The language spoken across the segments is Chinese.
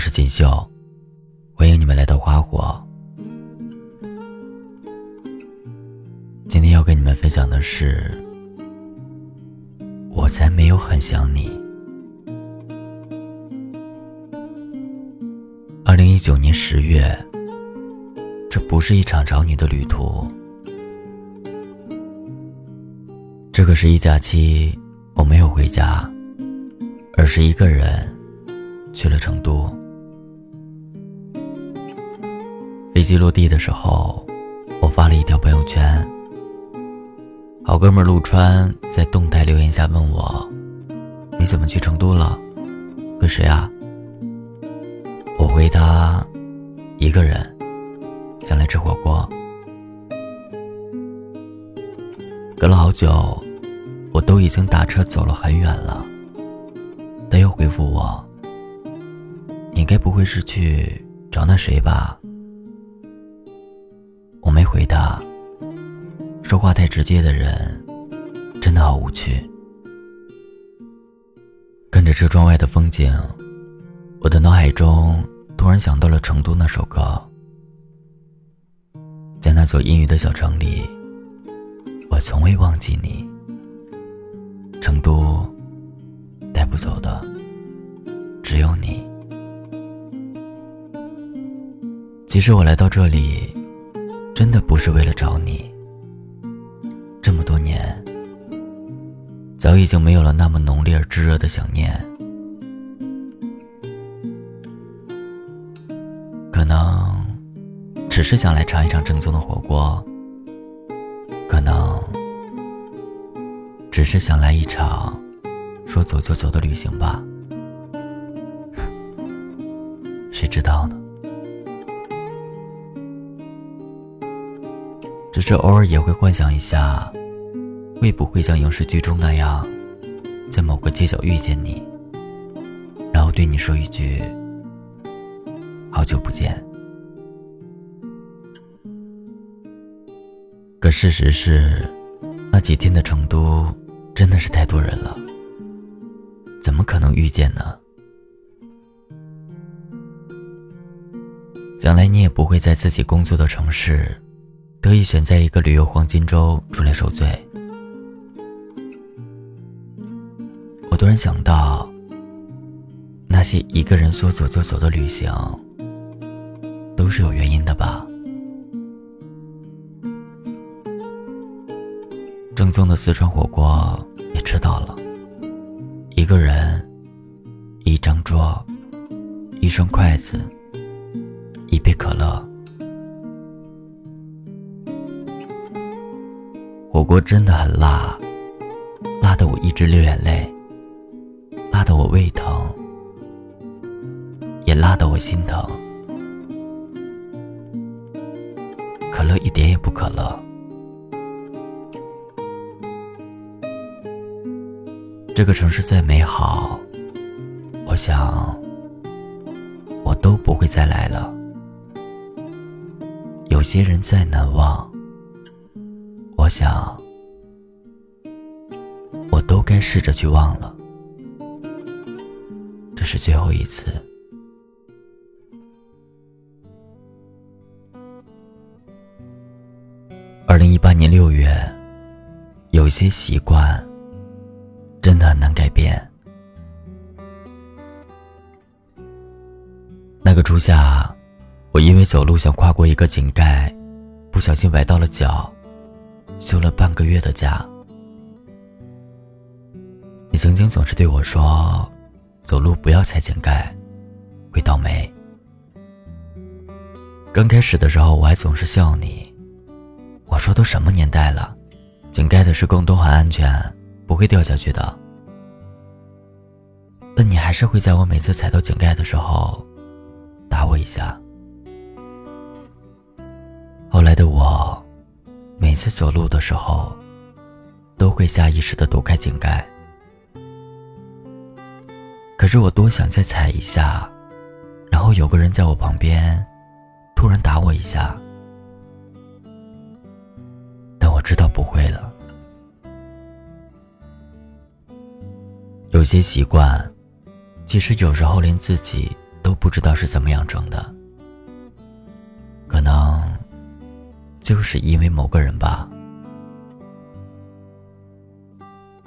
是锦绣，欢迎你们来到花火。今天要跟你们分享的是，我才没有很想你。二零一九年十月，这不是一场找你的旅途，这个十一假期我没有回家，而是一个人去了成都。飞机落地的时候，我发了一条朋友圈。好哥们陆川在动态留言下问我：“你怎么去成都了？跟谁啊？”我回他：“一个人，想来吃火锅。”隔了好久，我都已经打车走了很远了，他又回复我：“你该不会是去找那谁吧？”回答。说话太直接的人，真的好无趣。看着车窗外的风景，我的脑海中突然想到了成都那首歌。在那座阴雨的小城里，我从未忘记你。成都带不走的，只有你。其实我来到这里。真的不是为了找你。这么多年，早已经没有了那么浓烈而炙热的想念。可能只是想来尝一尝正宗的火锅。可能只是想来一场说走就走的旅行吧。谁知道呢？只是偶尔也会幻想一下，会不会像影视剧中那样，在某个街角遇见你，然后对你说一句“好久不见”。可事实是，那几天的成都真的是太多人了，怎么可能遇见呢？将来你也不会在自己工作的城市。得以选在一个旅游黄金周出来受罪。我突然想到，那些一个人说走就走的旅行，都是有原因的吧？正宗的四川火锅也吃到了，一个人，一张桌，一双筷子，一杯可乐。火锅真的很辣，辣得我一直流眼泪，辣得我胃疼，也辣得我心疼。可乐一点也不可乐。这个城市再美好，我想我都不会再来了。有些人再难忘。想，我都该试着去忘了。这是最后一次。二零一八年六月，有些习惯真的很难改变。那个初夏，我因为走路想跨过一个井盖，不小心崴到了脚。休了半个月的假，你曾经总是对我说：“走路不要踩井盖，会倒霉。”刚开始的时候，我还总是笑你，我说：“都什么年代了，井盖的施工都很安全，不会掉下去的。”但你还是会在我每次踩到井盖的时候，打我一下。后来的我。每次走路的时候，都会下意识的躲开井盖。可是我多想再踩一下，然后有个人在我旁边，突然打我一下。但我知道不会了。有些习惯，其实有时候连自己都不知道是怎么养成的。可能就是因为某个人吧。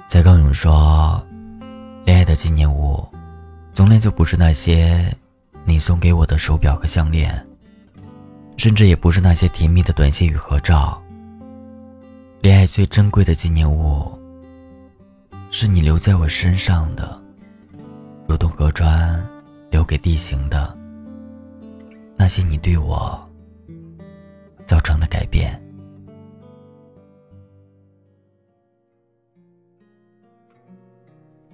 蔡康永说：“恋爱的纪念物，从来就不是那些你送给我的手表和项链，甚至也不是那些甜蜜的短信与合照。恋爱最珍贵的纪念物，是你留在我身上的，如同河川留给地形的那些你对我造成的改变。”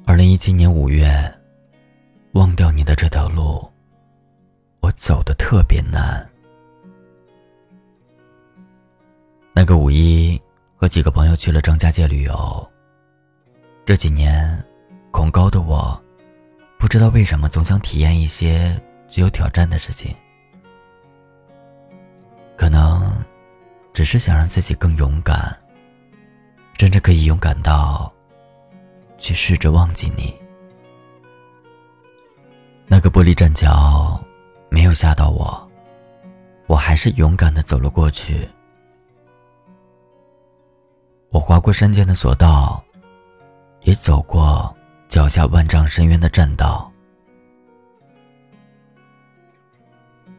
二零一七年五月，忘掉你的这条路，我走的特别难。那个五一，和几个朋友去了张家界旅游。这几年，恐高的我，不知道为什么总想体验一些具有挑战的事情。可能，只是想让自己更勇敢，真正可以勇敢到。去试着忘记你。那个玻璃栈桥没有吓到我，我还是勇敢的走了过去。我划过山间的索道，也走过脚下万丈深渊的栈道。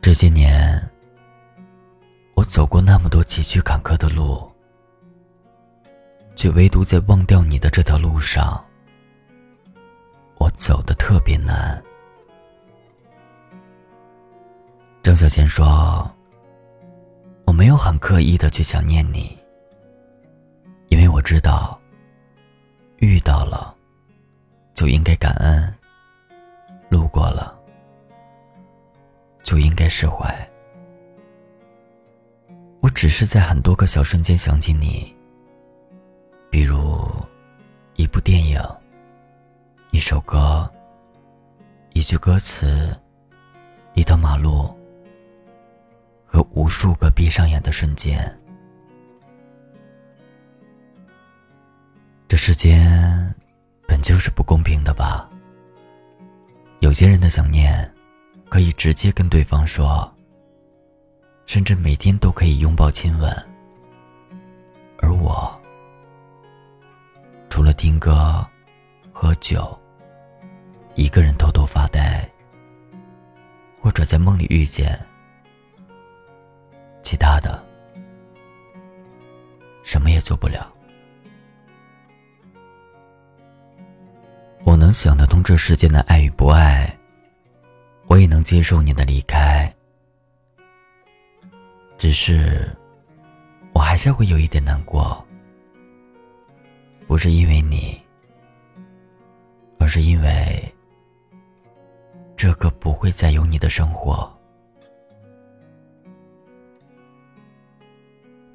这些年，我走过那么多崎岖坎坷的路，却唯独在忘掉你的这条路上。我走的特别难。张小娴说：“我没有很刻意的去想念你，因为我知道，遇到了就应该感恩，路过了就应该释怀。我只是在很多个小瞬间想起你，比如一部电影。”一首歌，一句歌词，一条马路，和无数个闭上眼的瞬间。这世间本就是不公平的吧？有些人的想念可以直接跟对方说，甚至每天都可以拥抱亲吻，而我除了听歌、喝酒。一个人偷偷发呆，或者在梦里遇见，其他的什么也做不了。我能想得通这世间的爱与不爱，我也能接受你的离开，只是我还是会有一点难过，不是因为你，而是因为。这个不会再有你的生活。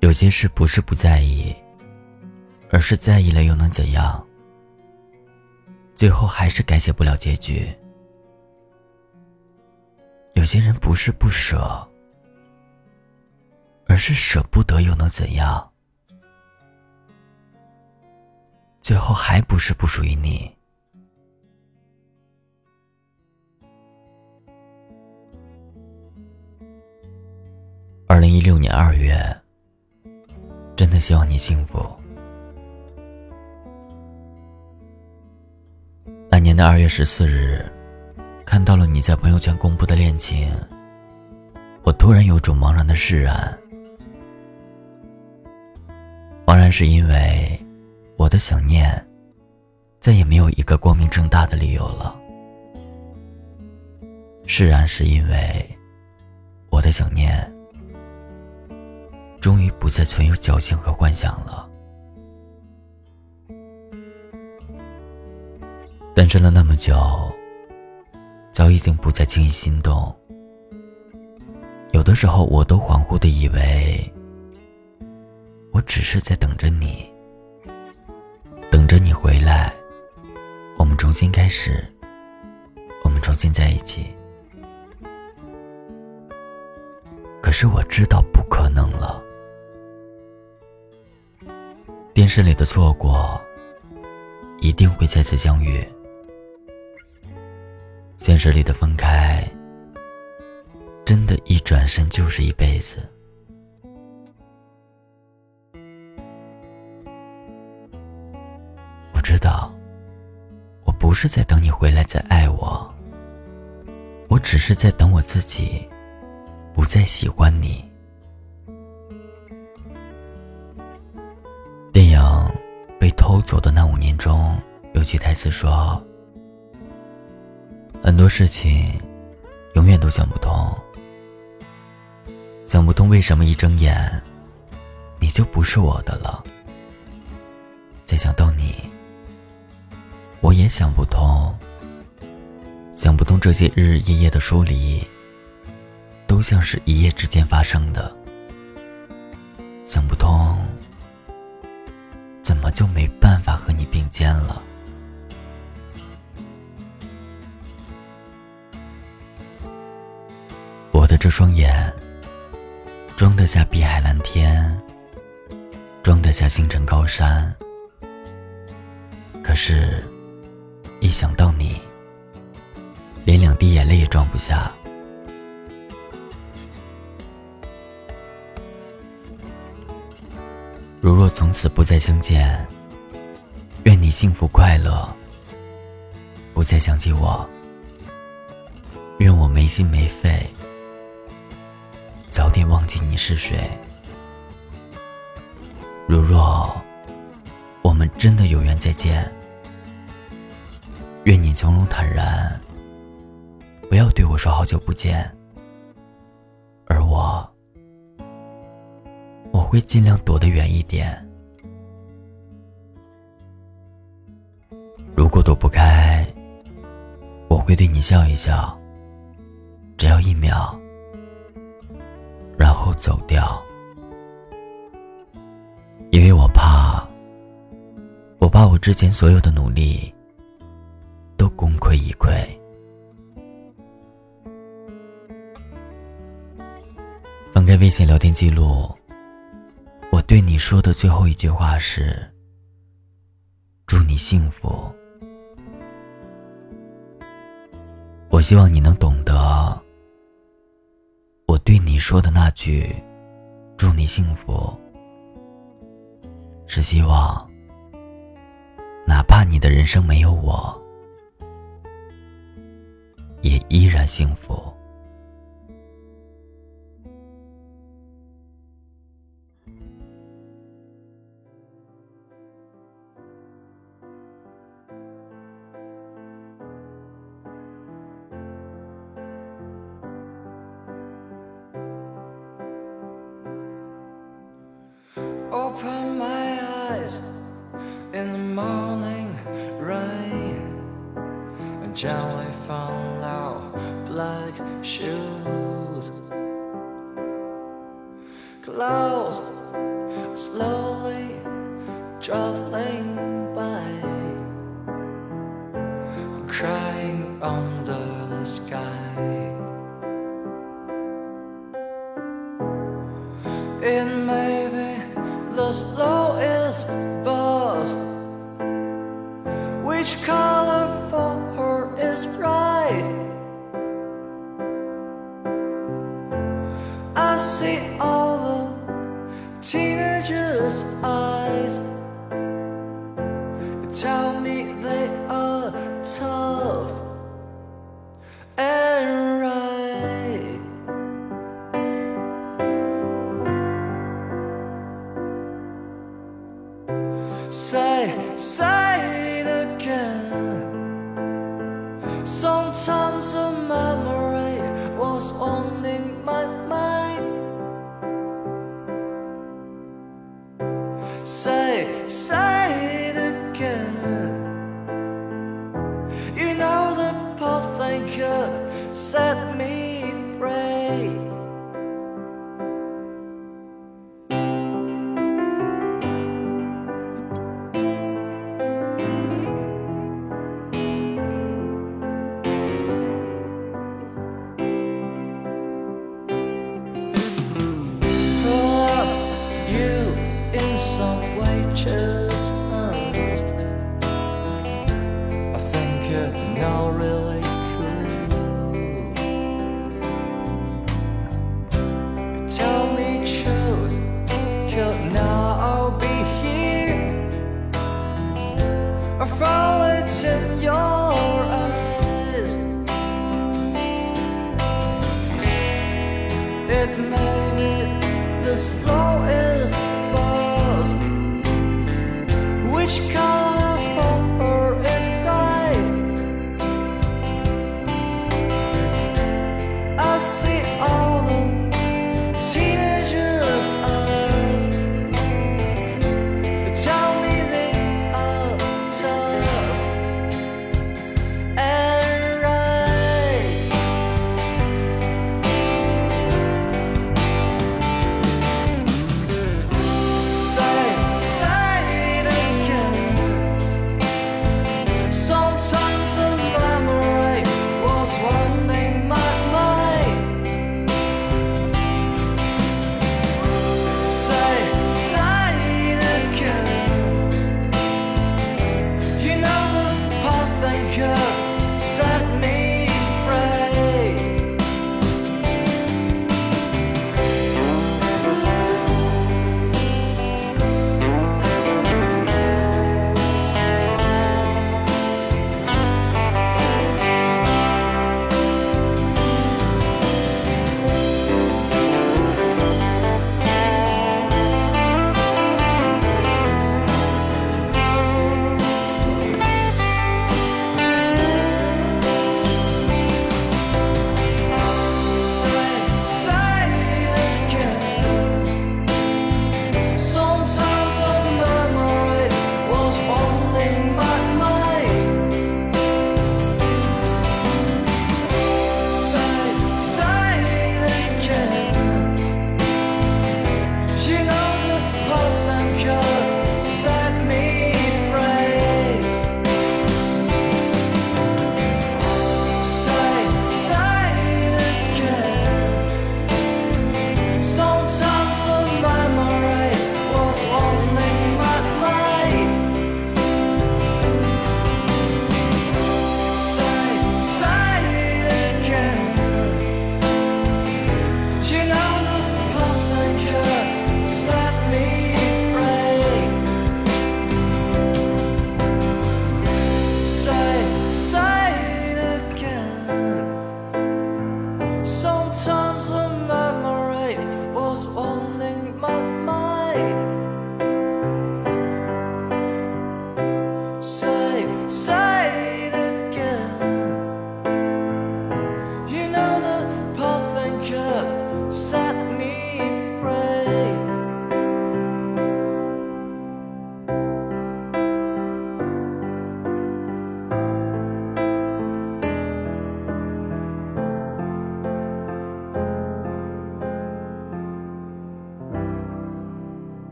有些事不是不在意，而是在意了又能怎样？最后还是改写不了结局。有些人不是不舍，而是舍不得又能怎样？最后还不是不属于你。二零一六年二月，真的希望你幸福。那年的二月十四日，看到了你在朋友圈公布的恋情，我突然有种茫然的释然。然是因为我的想念，再也没有一个光明正大的理由了。释然是因为我的想念。终于不再存有侥幸和幻想了。单身了那么久，早已经不再轻易心动。有的时候，我都恍惚的以为，我只是在等着你，等着你回来，我们重新开始，我们重新在一起。可是我知道不可能了。电视里的错过，一定会再次相遇；现实里的分开，真的，一转身就是一辈子。不是在等你回来再爱我，我只是在等我自己，不再喜欢你。电影《被偷走的那五年》中有句台词说：“很多事情，永远都想不通。”想不通为什么一睁眼，你就不是我的了。再想到你，我也想不通。想不通这些日日夜夜的疏离，都像是一夜之间发生的。想不通，怎么就没办法和你并肩了？我的这双眼。装得下碧海蓝天，装得下星辰高山。可是，一想到你，连两滴眼泪也装不下。如若从此不再相见，愿你幸福快乐。不再想起我，愿我没心没肺。早点忘记你是谁。如若我们真的有缘再见，愿你从容坦然，不要对我说好久不见。而我，我会尽量躲得远一点。如果躲不开，我会对你笑一笑，只要一秒。然后走掉，因为我怕，我怕我之前所有的努力都功亏一篑。翻开微信聊天记录，我对你说的最后一句话是：“祝你幸福。”我希望你能懂得。我对你说的那句“祝你幸福”，是希望，哪怕你的人生没有我，依然幸福。Clouds slowly traveling by, crying under the sky. It may be the slowest eyes. You know the path they could set me free.